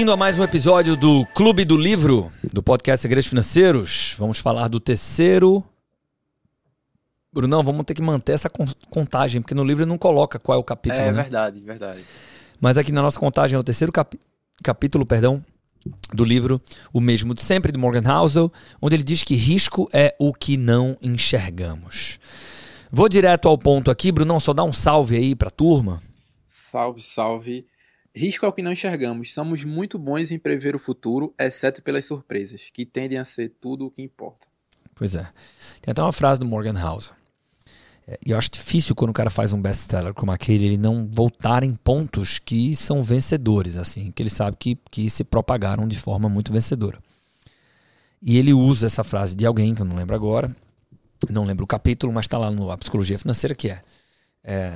Bem-vindo a mais um episódio do Clube do Livro, do podcast Segredos Financeiros. Vamos falar do terceiro. Brunão, vamos ter que manter essa contagem, porque no livro não coloca qual é o capítulo. É né? verdade, verdade. Mas aqui na nossa contagem é o terceiro cap... capítulo, perdão, do livro O Mesmo de Sempre, de Morgan Housel, onde ele diz que risco é o que não enxergamos. Vou direto ao ponto aqui, Brunão, só dá um salve aí pra turma. Salve, salve. Risco é o que não enxergamos. Somos muito bons em prever o futuro, exceto pelas surpresas, que tendem a ser tudo o que importa. Pois é. Tem até uma frase do Morgan Housel. É, e eu acho difícil quando o cara faz um best-seller como aquele, ele não voltar em pontos que são vencedores, assim, que ele sabe que, que se propagaram de forma muito vencedora. E ele usa essa frase de alguém, que eu não lembro agora, não lembro o capítulo, mas está lá no A Psicologia Financeira, que é, é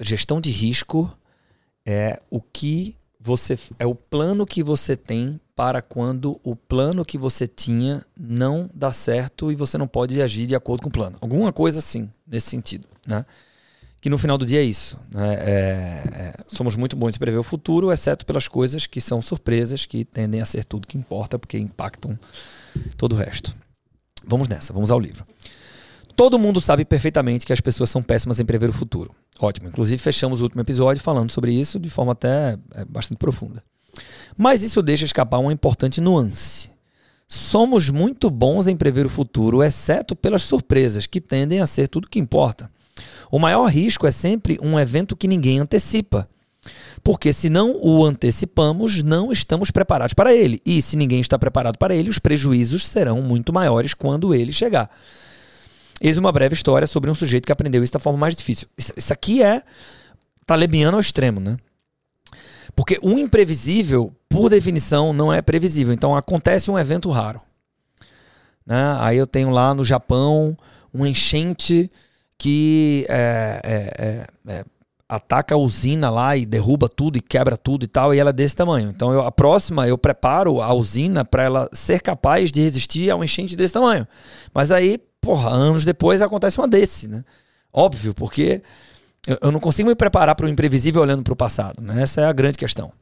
gestão de risco é o que você é o plano que você tem para quando o plano que você tinha não dá certo e você não pode agir de acordo com o plano. Alguma coisa assim, nesse sentido, né? Que no final do dia é isso. Né? É, é, somos muito bons em prever o futuro, exceto pelas coisas que são surpresas, que tendem a ser tudo que importa, porque impactam todo o resto. Vamos nessa, vamos ao livro. Todo mundo sabe perfeitamente que as pessoas são péssimas em prever o futuro. Ótimo. Inclusive, fechamos o último episódio falando sobre isso de forma até é, bastante profunda. Mas isso deixa escapar uma importante nuance. Somos muito bons em prever o futuro, exceto pelas surpresas, que tendem a ser tudo que importa. O maior risco é sempre um evento que ninguém antecipa. Porque se não o antecipamos, não estamos preparados para ele. E se ninguém está preparado para ele, os prejuízos serão muito maiores quando ele chegar. Eis uma breve história sobre um sujeito que aprendeu isso da forma mais difícil. Isso, aqui é talebiano ao extremo, né? Porque o imprevisível, por definição, não é previsível. Então acontece um evento raro. Né? Aí eu tenho lá no Japão um enchente que é, é, é, é, ataca a usina lá e derruba tudo e quebra tudo e tal, e ela é desse tamanho. Então eu, a próxima eu preparo a usina para ela ser capaz de resistir a um enchente desse tamanho. Mas aí porra, anos depois acontece uma desse, né? Óbvio, porque eu, eu não consigo me preparar para o imprevisível olhando para o passado, né? Essa é a grande questão.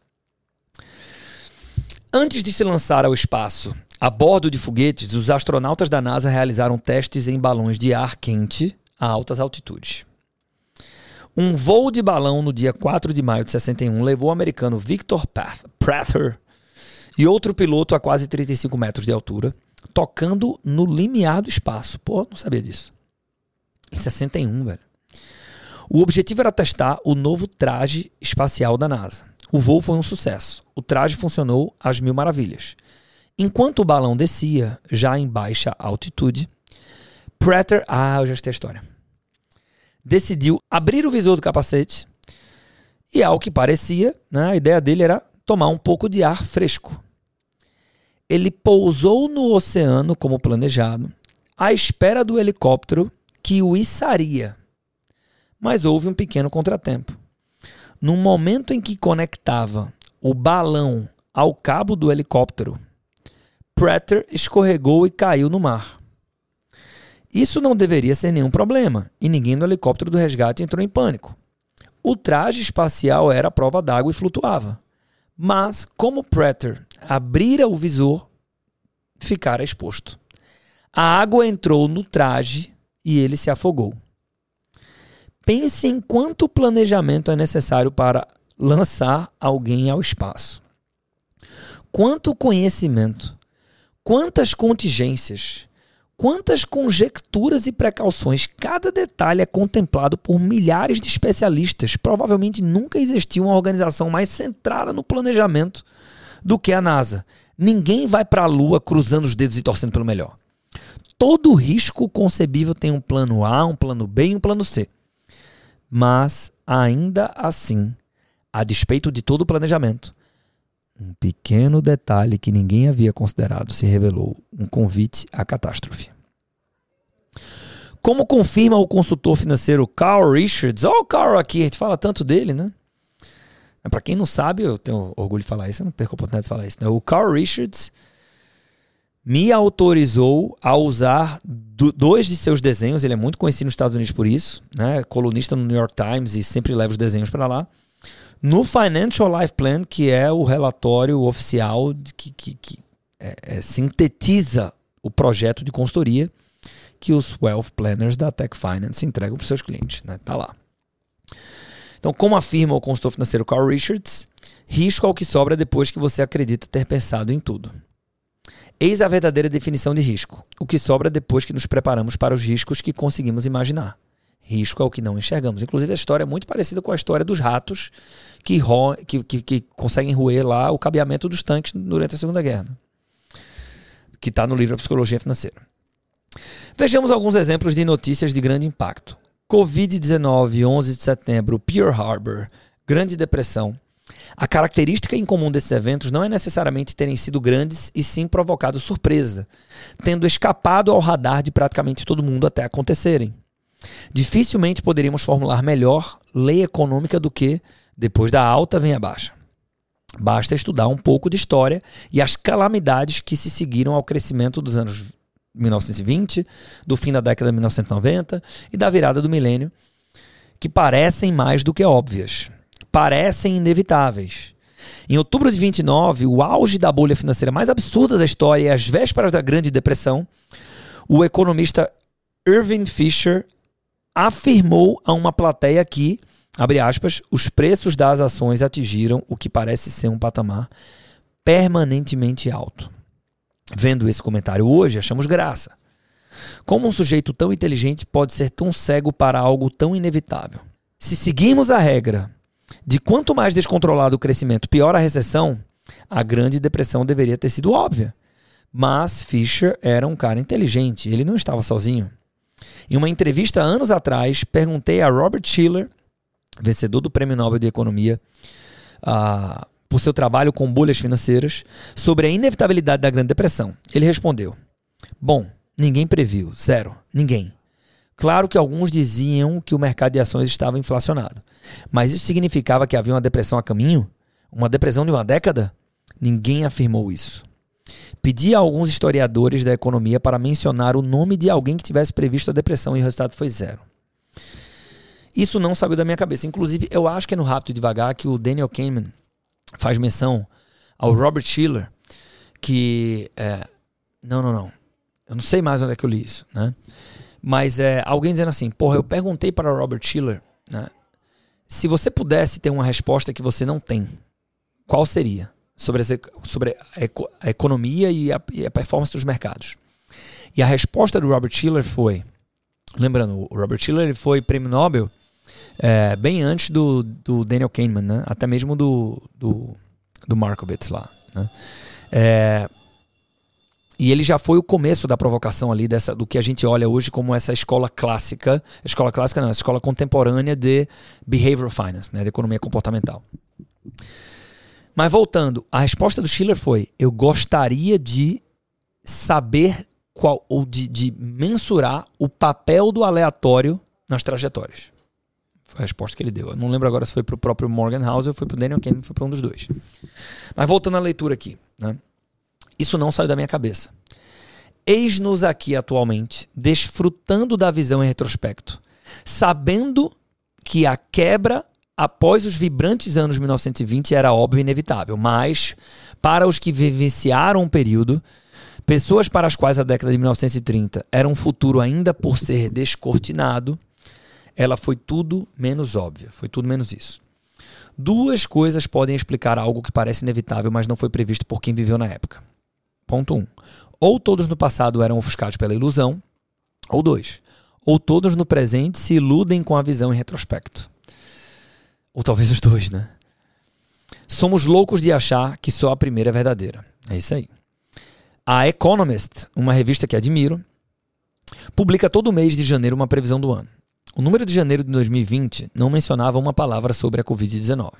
Antes de se lançar ao espaço a bordo de foguetes, os astronautas da NASA realizaram testes em balões de ar quente a altas altitudes. Um voo de balão no dia 4 de maio de 61 levou o americano Victor Prather e outro piloto a quase 35 metros de altura tocando no limiar do espaço. Pô, não sabia disso. Em 61, velho. O objetivo era testar o novo traje espacial da NASA. O voo foi um sucesso. O traje funcionou às mil maravilhas. Enquanto o balão descia, já em baixa altitude, Prater, ah, eu já sei a história, decidiu abrir o visor do capacete e, ao que parecia, né, a ideia dele era tomar um pouco de ar fresco ele pousou no oceano como planejado, à espera do helicóptero que o içaria. Mas houve um pequeno contratempo. No momento em que conectava o balão ao cabo do helicóptero, Prater escorregou e caiu no mar. Isso não deveria ser nenhum problema, e ninguém no helicóptero do resgate entrou em pânico. O traje espacial era prova d'água e flutuava. Mas, como Prater abrira o visor, ficara exposto. A água entrou no traje e ele se afogou. Pense em quanto planejamento é necessário para lançar alguém ao espaço. Quanto conhecimento, quantas contingências, quantas conjecturas e precauções. Cada detalhe é contemplado por milhares de especialistas. Provavelmente nunca existiu uma organização mais centrada no planejamento do que a NASA. Ninguém vai para a Lua cruzando os dedos e torcendo pelo melhor. Todo risco concebível tem um plano A, um plano B e um plano C. Mas, ainda assim, a despeito de todo o planejamento, um pequeno detalhe que ninguém havia considerado se revelou um convite à catástrofe. Como confirma o consultor financeiro Carl Richards, olha o Carl aqui, a gente fala tanto dele, né? Para quem não sabe, eu tenho orgulho de falar isso, eu não perco a oportunidade de falar isso. Né? O Carl Richards me autorizou a usar do, dois de seus desenhos. Ele é muito conhecido nos Estados Unidos por isso, né? Colunista no New York Times e sempre leva os desenhos para lá. No Financial Life Plan, que é o relatório oficial que, que, que é, é, sintetiza o projeto de consultoria que os Wealth Planners da Tech Finance entregam para os seus clientes. Né? Tá lá. Então, como afirma o consultor financeiro Carl Richards, risco é o que sobra depois que você acredita ter pensado em tudo. Eis a verdadeira definição de risco. O que sobra depois que nos preparamos para os riscos que conseguimos imaginar. Risco é o que não enxergamos. Inclusive, a história é muito parecida com a história dos ratos que, que, que, que conseguem roer lá o cabeamento dos tanques durante a Segunda Guerra. Né? Que está no livro A Psicologia Financeira. Vejamos alguns exemplos de notícias de grande impacto. Covid-19, 11 de setembro, Pearl Harbor, Grande Depressão. A característica em comum desses eventos não é necessariamente terem sido grandes e sim provocado surpresa, tendo escapado ao radar de praticamente todo mundo até acontecerem. Dificilmente poderíamos formular melhor lei econômica do que depois da alta vem a baixa. Basta estudar um pouco de história e as calamidades que se seguiram ao crescimento dos anos 1920, do fim da década de 1990 e da virada do milênio, que parecem mais do que óbvias, parecem inevitáveis. Em outubro de 29, o auge da bolha financeira mais absurda da história e às vésperas da Grande Depressão, o economista Irving Fisher afirmou a uma plateia que, abre aspas, os preços das ações atingiram o que parece ser um patamar permanentemente alto. Vendo esse comentário hoje, achamos graça. Como um sujeito tão inteligente pode ser tão cego para algo tão inevitável? Se seguirmos a regra de quanto mais descontrolado o crescimento, pior a recessão, a Grande Depressão deveria ter sido óbvia. Mas Fisher era um cara inteligente, ele não estava sozinho. Em uma entrevista anos atrás, perguntei a Robert Schiller, vencedor do Prêmio Nobel de Economia, uh, por seu trabalho com bolhas financeiras sobre a inevitabilidade da Grande Depressão. Ele respondeu: Bom, ninguém previu, zero, ninguém. Claro que alguns diziam que o mercado de ações estava inflacionado, mas isso significava que havia uma depressão a caminho? Uma depressão de uma década? Ninguém afirmou isso. Pedi a alguns historiadores da economia para mencionar o nome de alguém que tivesse previsto a depressão e o resultado foi zero. Isso não saiu da minha cabeça. Inclusive, eu acho que é no Rápido e Devagar que o Daniel Kahneman faz menção ao Robert Schiller, que é, não, não, não. Eu não sei mais onde é que eu li isso, né? Mas é alguém dizendo assim, porra, eu perguntei para o Robert Schiller, né? Se você pudesse ter uma resposta que você não tem, qual seria? Sobre, essa, sobre a, eco, a economia e a, e a, performance dos mercados. E a resposta do Robert Schiller foi, lembrando, o Robert Schiller ele foi prêmio Nobel é, bem antes do, do Daniel Kahneman, né? Até mesmo do, do, do Markowitz lá. Né? É, e ele já foi o começo da provocação ali dessa, do que a gente olha hoje como essa escola clássica, escola clássica não, escola contemporânea de behavioral finance, né, de economia comportamental. Mas voltando, a resposta do Schiller foi: eu gostaria de saber qual ou de, de mensurar o papel do aleatório nas trajetórias. Foi a resposta que ele deu. Eu não lembro agora se foi para o próprio Morgan House ou foi para o Daniel Kahneman, foi para um dos dois. Mas voltando à leitura aqui. Né? Isso não saiu da minha cabeça. Eis-nos aqui atualmente, desfrutando da visão em retrospecto, sabendo que a quebra após os vibrantes anos 1920 era óbvio e inevitável, mas para os que vivenciaram um período, pessoas para as quais a década de 1930 era um futuro ainda por ser descortinado, ela foi tudo menos óbvia, foi tudo menos isso. Duas coisas podem explicar algo que parece inevitável, mas não foi previsto por quem viveu na época. Ponto 1. Um, ou todos no passado eram ofuscados pela ilusão, ou dois, ou todos no presente se iludem com a visão em retrospecto. Ou talvez os dois, né? Somos loucos de achar que só a primeira é verdadeira. É isso aí. A Economist, uma revista que admiro, publica todo mês de janeiro uma previsão do ano. O número de janeiro de 2020 não mencionava uma palavra sobre a Covid-19.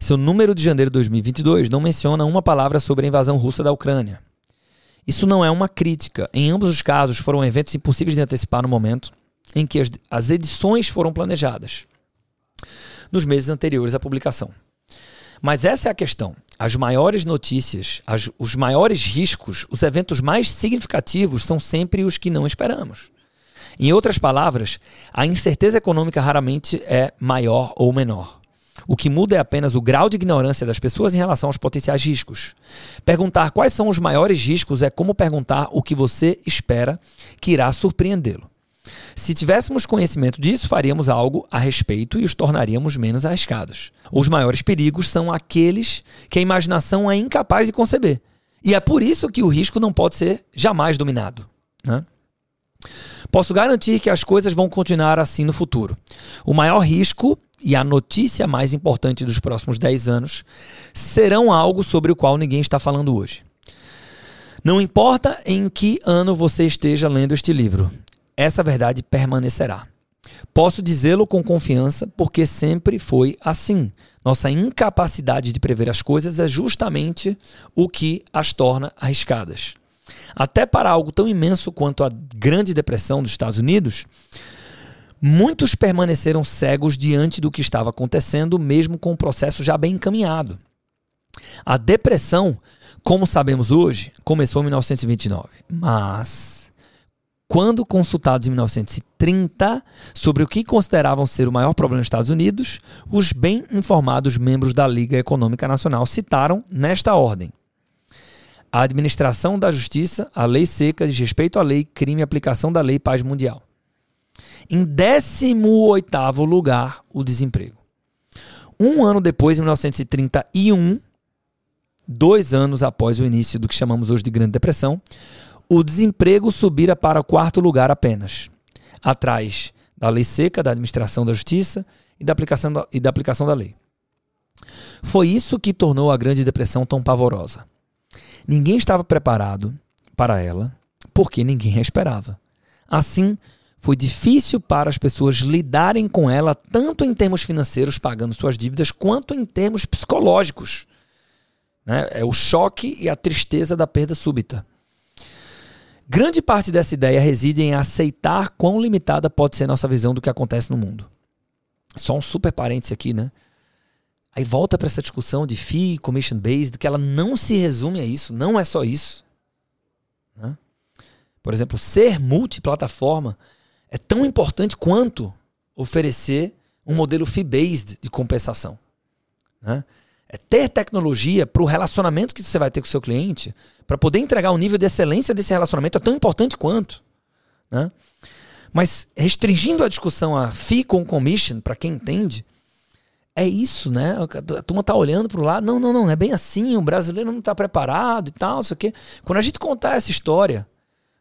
Seu número de janeiro de 2022 não menciona uma palavra sobre a invasão russa da Ucrânia. Isso não é uma crítica. Em ambos os casos, foram eventos impossíveis de antecipar no momento em que as, edições foram planejadas, nos meses anteriores à publicação. Mas essa é a questão. As maiores notícias, as, os maiores riscos, os eventos mais significativos são sempre os que não esperamos. Em outras palavras, a incerteza econômica raramente é maior ou menor. O que muda é apenas o grau de ignorância das pessoas em relação aos potenciais riscos. Perguntar quais são os maiores riscos é como perguntar o que você espera que irá surpreendê-lo. Se tivéssemos conhecimento disso, faríamos algo a respeito e os tornaríamos menos arriscados. Os maiores perigos são aqueles que a imaginação é incapaz de conceber. E é por isso que o risco não pode ser jamais dominado. Né? Posso garantir que as coisas vão continuar assim no futuro. O maior risco e a notícia mais importante dos próximos 10 anos serão algo sobre o qual ninguém está falando hoje. Não importa em que ano você esteja lendo este livro, essa verdade permanecerá. Posso dizê-lo com confiança porque sempre foi assim. Nossa incapacidade de prever as coisas é justamente o que as torna arriscadas. Até para algo tão imenso quanto a Grande Depressão dos Estados Unidos, muitos permaneceram cegos diante do que estava acontecendo, mesmo com o processo já bem encaminhado. A depressão, como sabemos hoje, começou em 1929, mas quando consultados em 1930 sobre o que consideravam ser o maior problema dos Estados Unidos, os bem informados membros da Liga Econômica Nacional citaram nesta ordem: a administração da justiça, a lei seca, desrespeito à lei, crime aplicação da lei paz mundial. Em 18º lugar, o desemprego. Um ano depois, em 1931, dois anos após o início do que chamamos hoje de Grande Depressão, o desemprego subira para o quarto lugar apenas, atrás da lei seca, da administração da justiça e da aplicação da, e da, aplicação da lei. Foi isso que tornou a Grande Depressão tão pavorosa. Ninguém estava preparado para ela, porque ninguém a esperava. Assim, foi difícil para as pessoas lidarem com ela, tanto em termos financeiros, pagando suas dívidas, quanto em termos psicológicos. Né? É o choque e a tristeza da perda súbita. Grande parte dessa ideia reside em aceitar quão limitada pode ser nossa visão do que acontece no mundo. Só um super parênteses aqui, né? Aí volta para essa discussão de fee, commission based, que ela não se resume a isso, não é só isso. Né? Por exemplo, ser multiplataforma é tão importante quanto oferecer um modelo fee-based de compensação. Né? É ter tecnologia para o relacionamento que você vai ter com o seu cliente, para poder entregar um nível de excelência desse relacionamento é tão importante quanto. Né? Mas restringindo a discussão a fee com commission, para quem entende, é isso, né? A turma tá olhando pro lado. Não, não, não, não é bem assim. O brasileiro não tá preparado e tal, isso aqui. Quando a gente contar essa história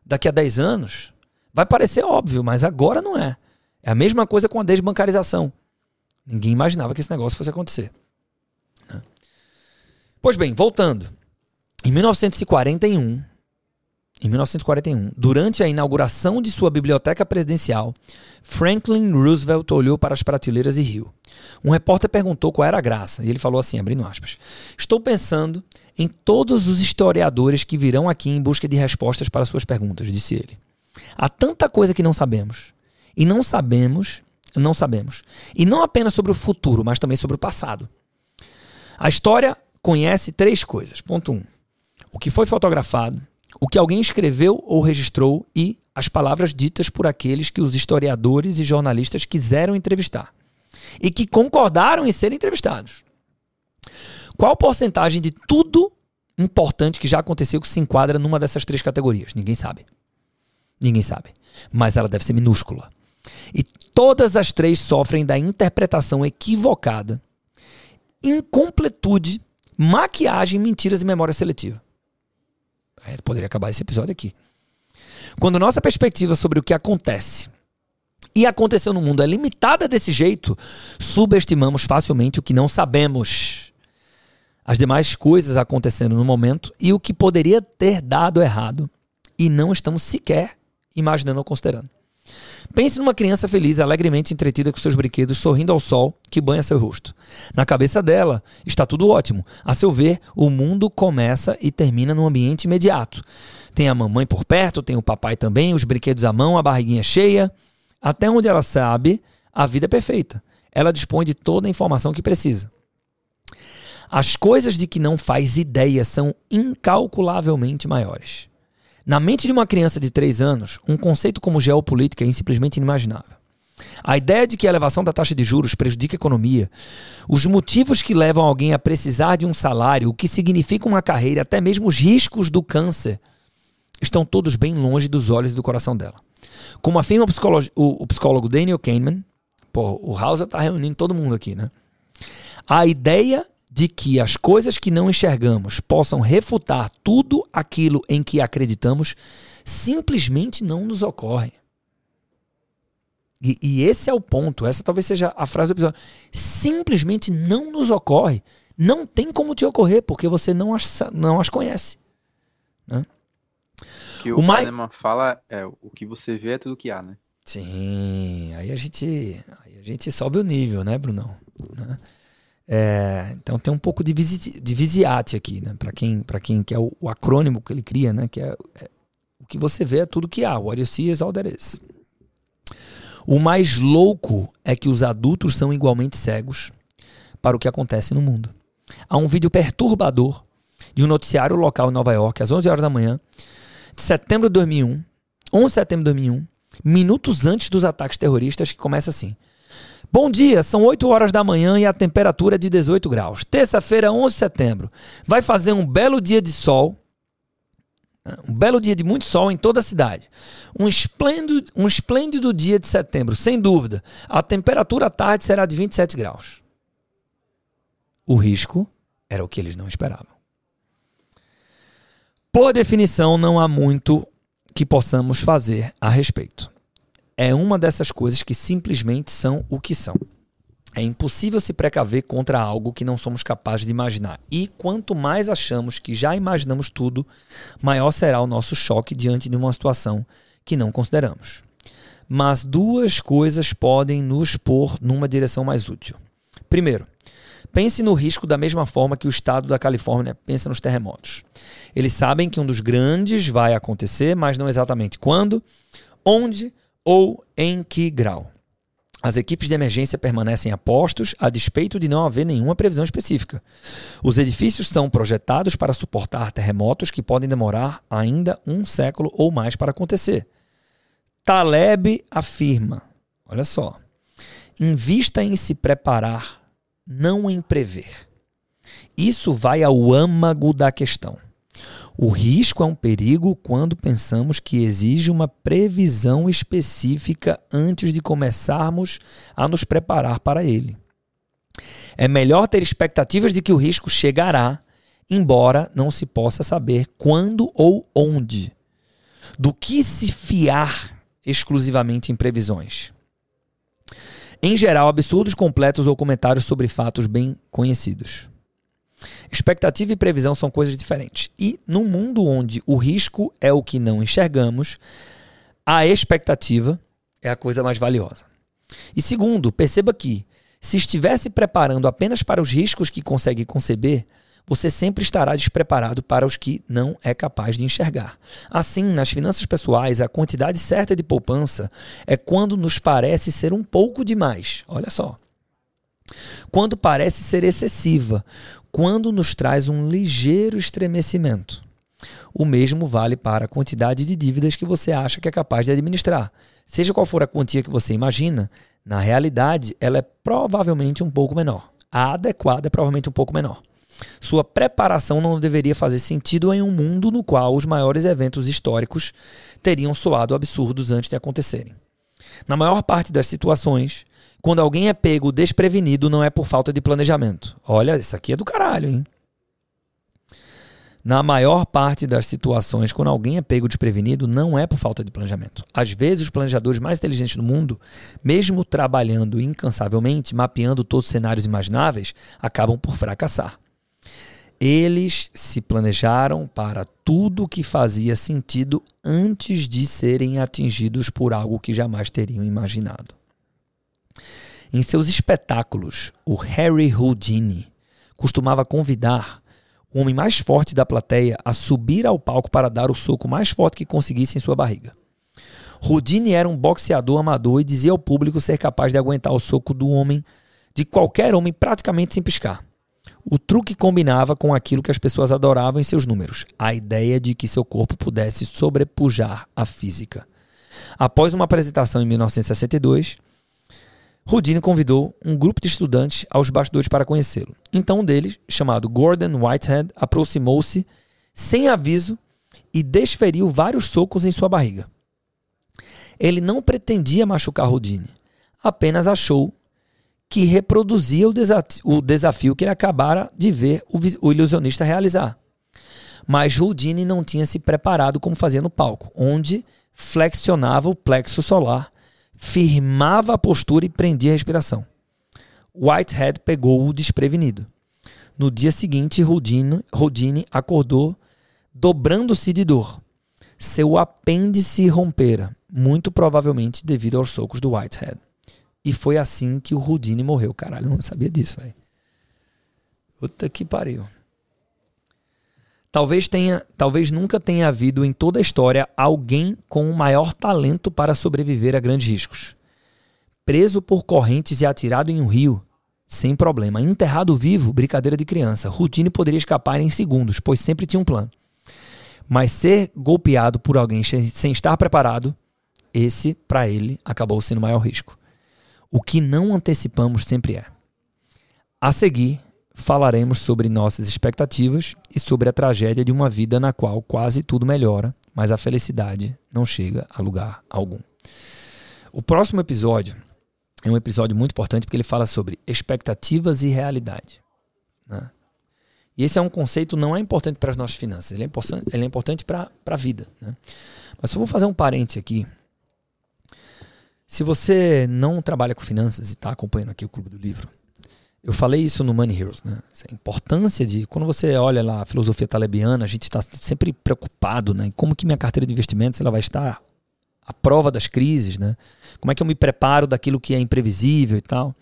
daqui a 10 anos, vai parecer óbvio, mas agora não é. É a mesma coisa com a desbancarização. Ninguém imaginava que esse negócio fosse acontecer. Pois bem, voltando. Em 1941, em 1941, durante a inauguração de sua biblioteca presidencial, Franklin Roosevelt olhou para as prateleiras e riu. Um repórter perguntou qual era a graça, e ele falou assim, abrindo aspas: Estou pensando em todos os historiadores que virão aqui em busca de respostas para suas perguntas, disse ele. Há tanta coisa que não sabemos. E não sabemos, não sabemos. E não apenas sobre o futuro, mas também sobre o passado. A história conhece três coisas. Ponto 1. Um, o que foi fotografado, o que alguém escreveu ou registrou e as palavras ditas por aqueles que os historiadores e jornalistas quiseram entrevistar e que concordaram em serem entrevistados. Qual porcentagem de tudo importante que já aconteceu que se enquadra numa dessas três categorias? Ninguém sabe. Ninguém sabe. Mas ela deve ser minúscula. E todas as três sofrem da interpretação equivocada, incompletude, maquiagem, mentiras e memória seletiva. Poderia acabar esse episódio aqui. Quando nossa perspectiva sobre o que acontece e aconteceu no mundo é limitada desse jeito, subestimamos facilmente o que não sabemos. As demais coisas acontecendo no momento e o que poderia ter dado errado e não estamos sequer imaginando ou considerando. Pense numa criança feliz, alegremente entretida com seus brinquedos, sorrindo ao sol que banha seu rosto. Na cabeça dela está tudo ótimo. A seu ver, o mundo começa e termina num ambiente imediato. Tem a mamãe por perto, tem o papai também, os brinquedos à mão, a barriguinha cheia. Até onde ela sabe, a vida é perfeita. Ela dispõe de toda a informação que precisa. As coisas de que não faz ideia são incalculavelmente maiores. Na mente de uma criança de 3 anos, um conceito como geopolítica é simplesmente inimaginável. A ideia de que a elevação da taxa de juros prejudica a economia, os motivos que levam alguém a precisar de um salário, o que significa uma carreira, até mesmo os riscos do câncer, estão todos bem longe dos olhos e do coração dela. Como afirma o psicólogo, o, o psicólogo Daniel Kahneman, pô, o House está reunindo todo mundo aqui, né? A ideia de que as coisas que não enxergamos possam refutar tudo aquilo em que acreditamos simplesmente não nos ocorre. E, e, esse é o ponto, essa talvez seja a frase do episódio. Simplesmente não nos ocorre. Não tem como te ocorrer, porque você não as, não as conhece. Né? O que o, o mais... fala é o que você vê é tudo que há, né? Sim, aí a gente, aí a gente sobe o nível, né, Brunão? Né? É, então tem um pouco de, visi, de visiate aqui, né? Para quem, para quem quer o, o, acrônimo que ele cria, né? Que é, é, o que você vê é tudo que há. What you see is all there is. O mais louco é que os adultos são igualmente cegos para o que acontece no mundo. Há um vídeo perturbador de um noticiário local em Nova York às 11 horas da manhã de setembro de 2001, 11 de setembro de 2001, minutos antes dos ataques terroristas, que começa assim: Bom dia, são 8 horas da manhã e a temperatura é de 18 graus. Terça-feira, 11 de setembro. Vai fazer um belo dia de sol. Um belo dia de muito sol em toda a cidade. Um esplêndido, um esplêndido dia de setembro, sem dúvida. A temperatura à tarde será de 27 graus. O risco era o que eles não esperavam. Por definição, não há muito que possamos fazer a respeito é uma dessas coisas que simplesmente são o que são. É impossível se precaver contra algo que não somos capazes de imaginar. E quanto mais achamos que já imaginamos tudo, maior será o nosso choque diante de uma situação que não consideramos. Mas duas coisas podem nos pôr numa direção mais útil. Primeiro, pense no risco da mesma forma que o estado da Califórnia pensa nos terremotos. Eles sabem que um dos grandes vai acontecer, mas não exatamente quando, onde ou em que grau. As equipes de emergência permanecem a postos a despeito de não haver nenhuma previsão específica. Os edifícios são projetados para suportar terremotos que podem demorar ainda um século ou mais para acontecer. Taleb afirma: olha só, invista em se preparar, não em prever. Isso vai ao âmago da questão. O risco é um perigo quando pensamos que exige uma previsão específica antes de começarmos a nos preparar para ele. É melhor ter expectativas de que o risco chegará, embora não se possa saber quando ou onde. Do que se fiar exclusivamente em previsões? Em geral, absurdos completos ou comentários sobre fatos bem conhecidos. Expectativa e previsão são coisas diferentes. E num mundo onde o risco é o que não enxergamos, a expectativa é a coisa mais valiosa. E segundo, perceba que se estivesse preparando apenas para os riscos que consegue conceber, você sempre estará despreparado para os que não é capaz de enxergar. Assim, nas finanças pessoais, a quantidade certa de poupança é quando nos parece ser um pouco demais. Olha só. Quando parece ser excessiva, quando nos traz um ligeiro estremecimento. O mesmo vale para a quantidade de dívidas que você acha que é capaz de administrar. Seja qual for a quantia que você imagina, na realidade ela é provavelmente um pouco menor. A adequada é provavelmente um pouco menor. Sua preparação não deveria fazer sentido em um mundo no qual os maiores eventos históricos teriam soado absurdos antes de acontecerem. Na maior parte das situações, quando alguém é pego desprevenido, não é por falta de planejamento. Olha, isso aqui é do caralho, hein? Na maior parte das situações, quando alguém é pego desprevenido, não é por falta de planejamento. Às vezes, os planejadores mais inteligentes do mundo, mesmo trabalhando incansavelmente, mapeando todos os cenários imagináveis, acabam por fracassar. Eles se planejaram para tudo que fazia sentido antes de serem atingidos por algo que jamais teriam imaginado. Em seus espetáculos, o Harry Houdini costumava convidar o homem mais forte da plateia a subir ao palco para dar o soco mais forte que conseguisse em sua barriga. Houdini era um boxeador amador e dizia ao público ser capaz de aguentar o soco do homem, de qualquer homem, praticamente sem piscar. O truque combinava com aquilo que as pessoas adoravam em seus números, a ideia de que seu corpo pudesse sobrepujar a física. Após uma apresentação em 1962, Houdini convidou um grupo de estudantes aos bastidores para conhecê-lo. Então um deles, chamado Gordon Whitehead, aproximou-se sem aviso e desferiu vários socos em sua barriga. Ele não pretendia machucar Houdini, apenas achou que reproduzia o, desafio, o desafio que ele acabara de ver o, o ilusionista realizar. Mas Houdini não tinha se preparado como fazia no palco, onde flexionava o plexo solar, firmava a postura e prendia a respiração. Whitehead pegou-o desprevenido. No dia seguinte, Houdini acordou dobrando-se de dor. Seu apêndice rompera, muito provavelmente devido aos socos do Whitehead. E foi assim que o Houdini morreu. Caralho, não sabia disso, velho. Puta que pariu. Talvez tenha, talvez nunca tenha havido em toda a história alguém com o maior talento para sobreviver a grandes riscos. Preso por correntes e atirado em um rio, sem problema. Enterrado vivo, brincadeira de criança. Houdini poderia escapar em segundos, pois sempre tinha um plano. Mas ser golpeado por alguém sem estar preparado, esse, para ele, acabou sendo o maior risco. O que não antecipamos sempre é. A seguir, falaremos sobre nossas expectativas e sobre a tragédia de uma vida na qual quase tudo melhora, mas a felicidade não chega a lugar algum. O próximo episódio é um episódio muito importante porque ele fala sobre expectativas e realidade. Né? E esse é um conceito não é importante para as nossas finanças, ele é importante, ele é importante para a vida. Né? Mas só vou fazer um parente aqui se você não trabalha com finanças e está acompanhando aqui o Clube do Livro, eu falei isso no Money Heroes, né? A importância de quando você olha lá a filosofia talebiana, a gente está sempre preocupado, né? Como que minha carteira de investimentos ela vai estar à prova das crises, né? Como é que eu me preparo daquilo que é imprevisível e tal?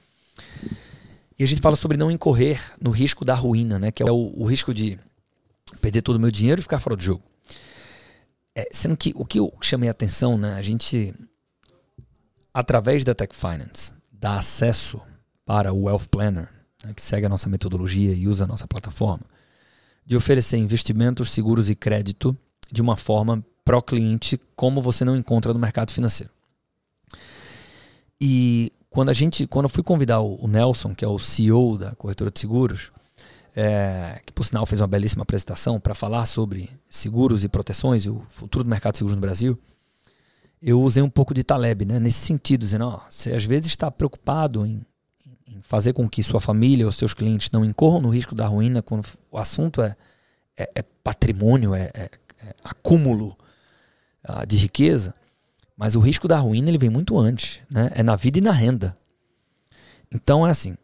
E a gente fala sobre não incorrer no risco da ruína, né? Que é o, o risco de perder todo o meu dinheiro e ficar fora do jogo. É, sendo que o que eu chamei a atenção, né? A gente através da Tech Finance, dá acesso para o Wealth Planner, né, que segue a nossa metodologia e usa a nossa plataforma, de oferecer investimentos, seguros e crédito de uma forma pró-cliente, como você não encontra no mercado financeiro. E quando a gente, quando eu fui convidar o Nelson, que é o CEO da corretora de seguros, é, que por sinal fez uma belíssima apresentação para falar sobre seguros e proteções e o futuro do mercado de seguros no Brasil, eu usei um pouco de Taleb, né? Nesse sentido, dizendo, ó, você às vezes está preocupado em, fazer com que sua família ou seus clientes não incorram no risco da ruína quando o assunto é, é, é patrimônio, é, é, é acúmulo uh, de riqueza, mas o risco da ruína ele vem muito antes, né? É na vida e na renda. Então é assim,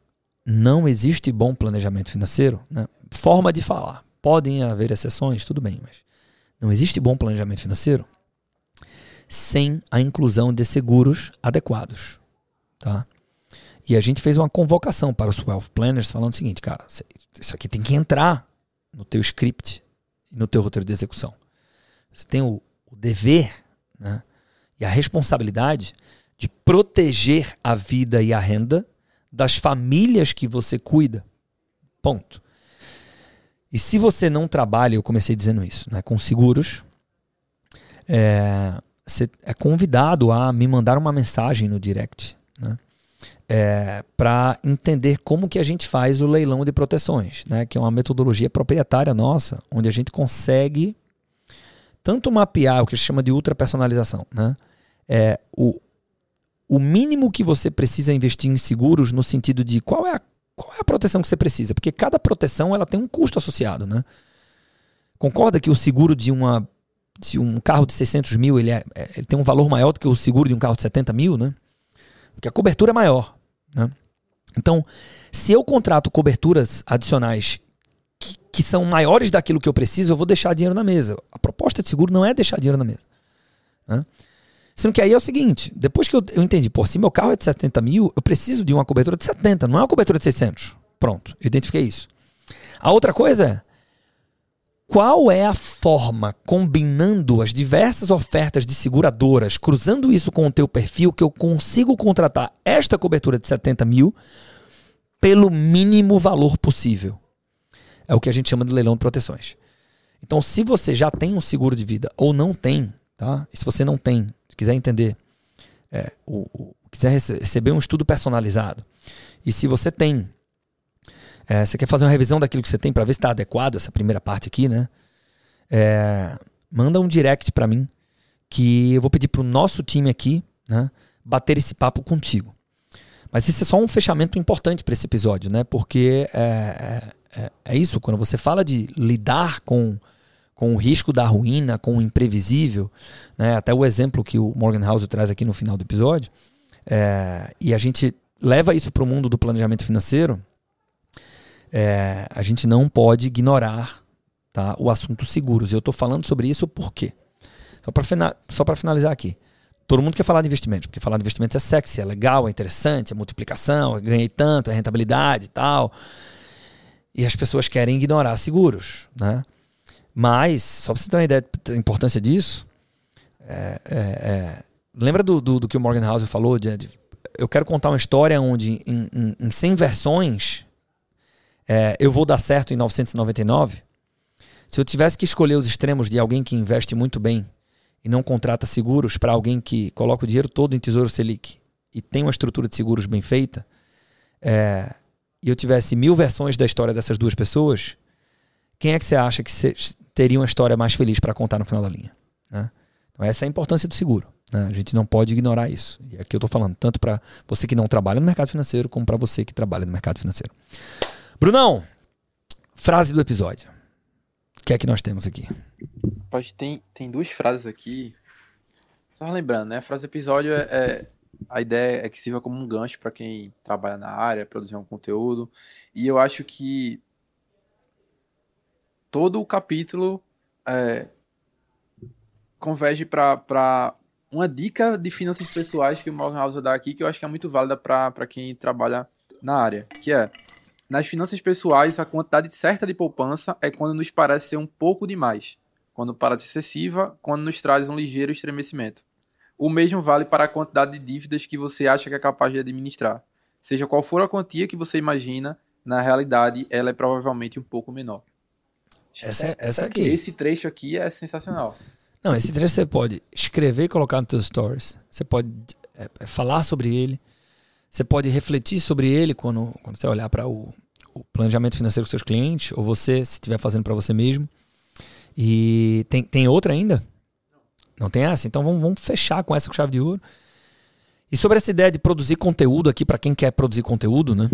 não existe bom planejamento financeiro, né? Forma de falar. Podem haver exceções, tudo bem, mas não existe bom planejamento financeiro sem a inclusão de seguros adequados. Tá? E a gente fez uma convocação para os Wealth Planners falando o seguinte, cara, isso aqui tem que entrar no teu script no teu roteiro de execução. Você tem o, o dever né, e a responsabilidade de proteger a vida e a renda das famílias que você cuida. Ponto. E se você não trabalha, eu comecei dizendo isso, né, com seguros, é, você é convidado a me mandar uma mensagem no direct, né? É, para entender como que a gente faz o leilão de proteções, né? Que é uma metodologia proprietária nossa, onde a gente consegue tanto mapear o que se chama de ultra personalização, né? É, o, o mínimo que você precisa investir em seguros no sentido de qual é a, qual é a proteção que você precisa, porque cada proteção ela tem um custo associado, né? Concorda que o seguro de uma se um carro de 600 mil ele, é, é, ele tem um valor maior do que o seguro de um carro de 70 mil, né? Porque a cobertura é maior, né? Então, se eu contrato coberturas adicionais que, que, são maiores daquilo que eu preciso, eu vou deixar dinheiro na mesa. A proposta de seguro não é deixar dinheiro na mesa. Né? Sendo que aí é o seguinte, depois que eu, eu entendi, pô, se meu carro é de 70 mil, eu preciso de uma cobertura de 70, não é uma cobertura de 600. Pronto, eu identifiquei isso. A outra coisa é, qual é a forma, combinando as diversas ofertas de seguradoras, cruzando isso com o teu perfil, que eu consigo contratar esta cobertura de 70 mil pelo mínimo valor possível? É o que a gente chama de leilão de proteções. Então, se você já tem um seguro de vida ou não tem, tá? E se você não tem, se quiser entender é, o, o quiser receber um estudo personalizado, e se você tem, é, você quer fazer uma revisão daquilo que você tem para ver se está adequado essa primeira parte aqui, né? É, manda um direct para mim que eu vou pedir para o nosso time aqui, né, bater esse papo contigo. Mas esse é só um fechamento importante para esse episódio, né? Porque é, é, é, isso, quando você fala de lidar com, com o risco da ruína, com o imprevisível, né? até o exemplo que o Morgan House traz aqui no final do episódio, é, e a gente leva isso para o mundo do planejamento financeiro, é, a gente não pode ignorar tá, o assunto seguros. Eu estou falando sobre isso por quê? Só para finalizar aqui. Todo mundo quer falar de investimentos, porque falar de investimentos é sexy, é legal, é interessante, é multiplicação, ganhei tanto, é rentabilidade e tal. E as pessoas querem ignorar seguros, né? Mas, só para você ter uma ideia da importância disso, é, é, é, lembra do, do, do, que o Morgan House falou? De, de, eu quero contar uma história onde em, em, em 100 versões é, eu vou dar certo em 999. Se eu tivesse que escolher os extremos de alguém que investe muito bem e não contrata seguros para alguém que coloca o dinheiro todo em Tesouro Selic e tem uma estrutura de seguros bem feita, é, e eu tivesse mil versões da história dessas duas pessoas, quem é que você acha que teria uma história mais feliz para contar no final da linha? Né? Então, essa é a importância do seguro. Né? A gente não pode ignorar isso. E aqui eu estou falando tanto para você que não trabalha no mercado financeiro, como para você que trabalha no mercado financeiro. Brunão, frase do episódio. O que é que nós temos aqui? Pode, tem, tem duas frases aqui. Só lembrando, né? A frase do episódio é, é a ideia é que sirva como um gancho para quem trabalha na área, produzir um conteúdo. E eu acho que todo o capítulo é, converge para uma dica de finanças pessoais que o Morgan House dá aqui, que eu acho que é muito válida para quem trabalha na área, que é nas finanças pessoais, a quantidade certa de poupança é quando nos parece ser um pouco demais, quando parece excessiva, quando nos traz um ligeiro estremecimento. O mesmo vale para a quantidade de dívidas que você acha que é capaz de administrar. Seja qual for a quantia que você imagina, na realidade ela é provavelmente um pouco menor. Essa, é, essa aqui. Esse trecho aqui é sensacional. Não, esse trecho você pode escrever e colocar nos seus stories. Você pode é, é falar sobre ele. Você pode refletir sobre ele quando, quando você olhar para o, o, planejamento financeiro dos seus clientes, ou você, se estiver fazendo para você mesmo. E tem, tem outra ainda? Não tem essa? Então vamos, vamos fechar com essa com chave de ouro. E sobre essa ideia de produzir conteúdo aqui, para quem quer produzir conteúdo, né?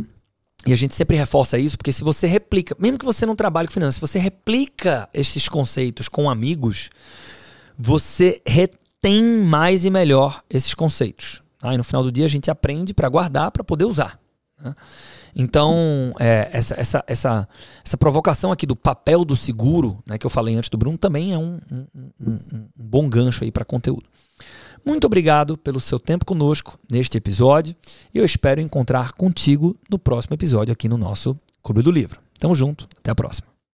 E a gente sempre reforça isso, porque se você replica, mesmo que você não trabalhe com finanças, se você replica esses conceitos com amigos, você retém mais e melhor esses conceitos. Tá? E no final do dia a gente aprende para guardar, para poder usar. Né? Então, é, essa, essa, essa, essa provocação aqui do papel do seguro, né, que eu falei antes do Bruno, também é um, um, um, um bom gancho aí para conteúdo. Muito obrigado pelo seu tempo conosco neste episódio e eu espero encontrar contigo no próximo episódio aqui no nosso Clube do Livro. Tamo junto, até a próxima.